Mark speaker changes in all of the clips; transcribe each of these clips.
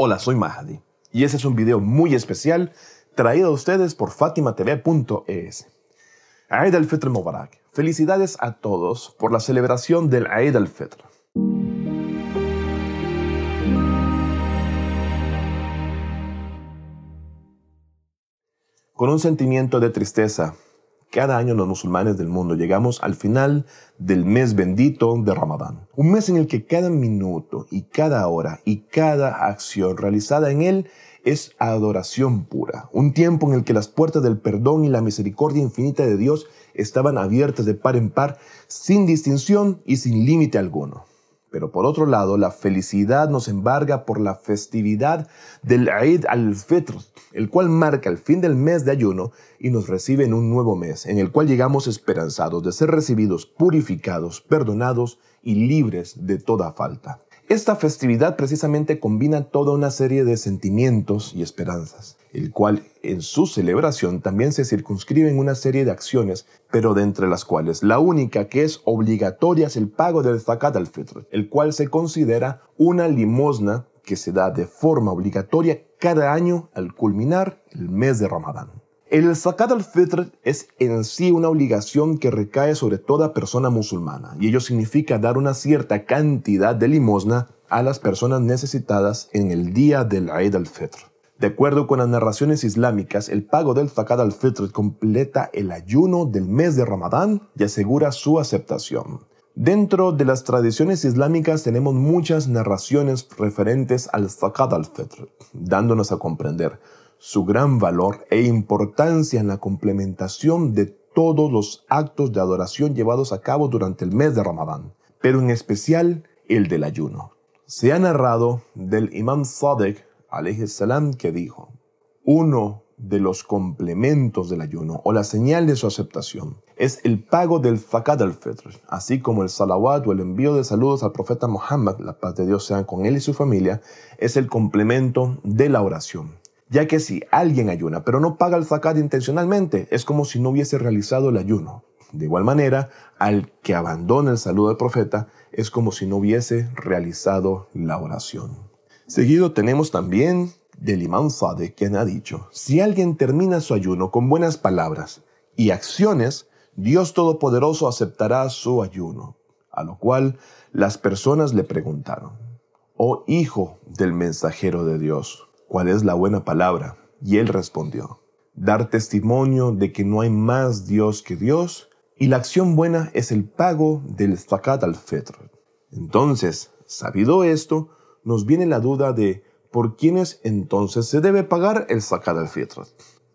Speaker 1: Hola, soy Mahdi y este es un video muy especial traído a ustedes por fatimatv.es. Eid al-Fitr Mubarak. Felicidades a todos por la celebración del Eid al-Fitr. Con un sentimiento de tristeza, cada año los musulmanes del mundo llegamos al final del mes bendito de Ramadán. Un mes en el que cada minuto y cada hora y cada acción realizada en él es adoración pura. Un tiempo en el que las puertas del perdón y la misericordia infinita de Dios estaban abiertas de par en par, sin distinción y sin límite alguno. Pero por otro lado, la felicidad nos embarga por la festividad del Eid al-Fitr, el cual marca el fin del mes de ayuno y nos recibe en un nuevo mes, en el cual llegamos esperanzados de ser recibidos, purificados, perdonados y libres de toda falta. Esta festividad precisamente combina toda una serie de sentimientos y esperanzas, el cual en su celebración también se circunscribe en una serie de acciones, pero de entre las cuales la única que es obligatoria es el pago del zakat al-fitr, el cual se considera una limosna que se da de forma obligatoria cada año al culminar el mes de Ramadán. El zakat al-fitr es en sí una obligación que recae sobre toda persona musulmana y ello significa dar una cierta cantidad de limosna a las personas necesitadas en el día del Eid al-Fitr. De acuerdo con las narraciones islámicas, el pago del zakat al-fitr completa el ayuno del mes de Ramadán y asegura su aceptación. Dentro de las tradiciones islámicas tenemos muchas narraciones referentes al zakat al-fitr, dándonos a comprender su gran valor e importancia en la complementación de todos los actos de adoración llevados a cabo durante el mes de Ramadán, pero en especial el del ayuno. Se ha narrado del imam Sadek salam que dijo, uno de los complementos del ayuno o la señal de su aceptación es el pago del zakat al-fitr, así como el salawat o el envío de saludos al profeta Muhammad, la paz de Dios sea con él y su familia, es el complemento de la oración ya que si alguien ayuna pero no paga el zakat intencionalmente, es como si no hubiese realizado el ayuno. De igual manera, al que abandona el saludo del profeta, es como si no hubiese realizado la oración. Seguido tenemos también del imán Sade, quien ha dicho, si alguien termina su ayuno con buenas palabras y acciones, Dios Todopoderoso aceptará su ayuno. A lo cual las personas le preguntaron, oh hijo del mensajero de Dios, ¿cuál es la buena palabra? Y él respondió, dar testimonio de que no hay más Dios que Dios, y la acción buena es el pago del zakat al-fitr. Entonces, sabido esto, nos viene la duda de por quiénes entonces se debe pagar el zakat al-fitr.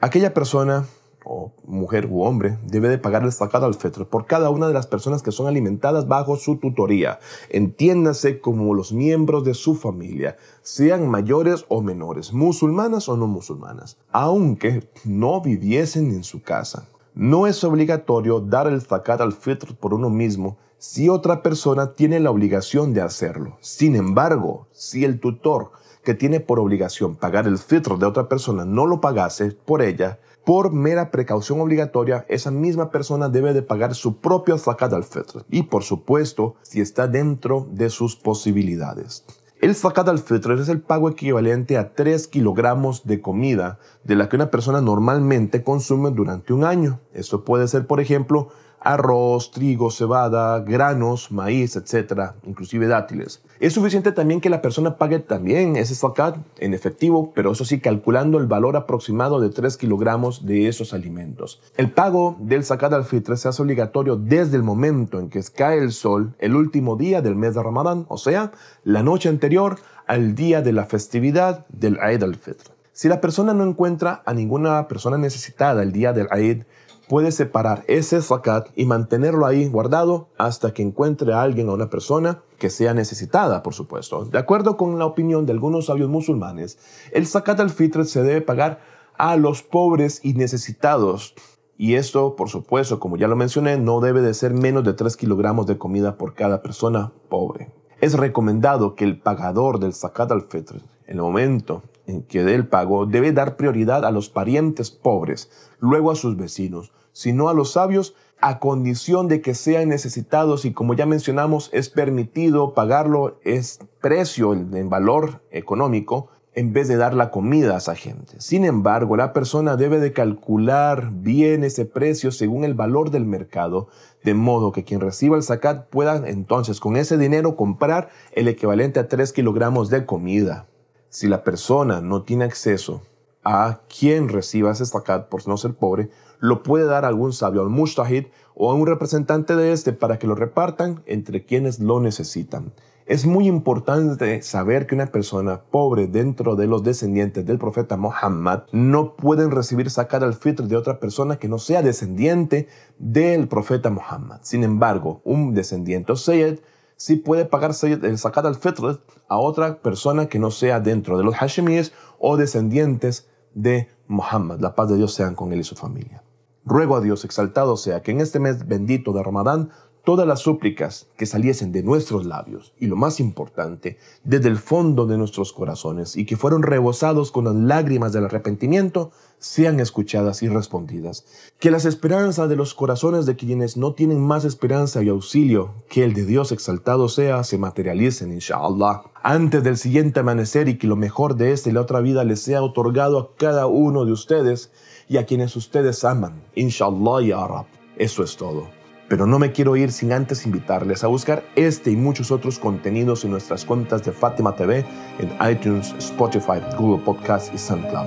Speaker 1: Aquella persona o mujer u hombre debe de pagar el zakat al fitr por cada una de las personas que son alimentadas bajo su tutoría. Entiéndase como los miembros de su familia, sean mayores o menores, musulmanas o no musulmanas, aunque no viviesen en su casa. No es obligatorio dar el zakat al fitr por uno mismo si otra persona tiene la obligación de hacerlo. Sin embargo, si el tutor que tiene por obligación pagar el fitr de otra persona no lo pagase por ella, por mera precaución obligatoria, esa misma persona debe de pagar su propio zakat al-fitr y por supuesto si está dentro de sus posibilidades. El zakat al-fitr es el pago equivalente a 3 kilogramos de comida de la que una persona normalmente consume durante un año. Esto puede ser, por ejemplo, arroz, trigo, cebada, granos, maíz, etcétera, inclusive dátiles. Es suficiente también que la persona pague también ese zakat en efectivo, pero eso sí calculando el valor aproximado de 3 kilogramos de esos alimentos. El pago del zakat al fitr se hace obligatorio desde el momento en que cae el sol el último día del mes de Ramadán, o sea, la noche anterior al día de la festividad del Eid al-Fitr. Si la persona no encuentra a ninguna persona necesitada el día del Eid, puede separar ese zakat y mantenerlo ahí guardado hasta que encuentre a alguien o una persona que sea necesitada, por supuesto. De acuerdo con la opinión de algunos sabios musulmanes, el zakat al-fitr se debe pagar a los pobres y necesitados. Y esto, por supuesto, como ya lo mencioné, no debe de ser menos de 3 kilogramos de comida por cada persona pobre. Es recomendado que el pagador del zakat al-fitr, en el momento en que dé el pago, debe dar prioridad a los parientes pobres, luego a sus vecinos, sino a los sabios a condición de que sean necesitados y como ya mencionamos es permitido pagarlo, es precio en valor económico en vez de dar la comida a esa gente. Sin embargo, la persona debe de calcular bien ese precio según el valor del mercado, de modo que quien reciba el zakat pueda entonces con ese dinero comprar el equivalente a 3 kilogramos de comida. Si la persona no tiene acceso a quien reciba ese zakat por no ser pobre, lo puede dar a algún sabio, al mustahid o a un representante de este para que lo repartan entre quienes lo necesitan. Es muy importante saber que una persona pobre dentro de los descendientes del profeta Muhammad no pueden recibir zakat al fitr de otra persona que no sea descendiente del profeta Muhammad. Sin embargo, un descendiente o Sayyid sí puede pagar el zakat al fitr a otra persona que no sea dentro de los Hashemíes o descendientes de Muhammad. La paz de Dios sean con él y su familia. Ruego a Dios exaltado sea que en este mes bendito de Ramadán todas las súplicas que saliesen de nuestros labios y lo más importante, desde el fondo de nuestros corazones y que fueron rebosados con las lágrimas del arrepentimiento, sean escuchadas y respondidas. Que las esperanzas de los corazones de quienes no tienen más esperanza y auxilio que el de Dios exaltado sea, se materialicen, inshallah, antes del siguiente amanecer y que lo mejor de esta y la otra vida les sea otorgado a cada uno de ustedes y a quienes ustedes aman. Inshallah ya Rab. Eso es todo. Pero no me quiero ir sin antes invitarles a buscar este y muchos otros contenidos en nuestras cuentas de Fátima TV en iTunes, Spotify, Google Podcast y SoundCloud.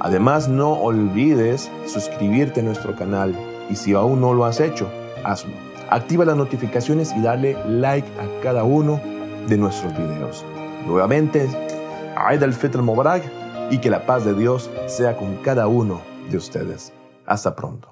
Speaker 1: Además, no olvides suscribirte a nuestro canal y si aún no lo has hecho, hazlo. Activa las notificaciones y dale like a cada uno de nuestros videos. Nuevamente, Aid al-Fitr Mubarak y que la paz de Dios sea con cada uno de ustedes. Hasta pronto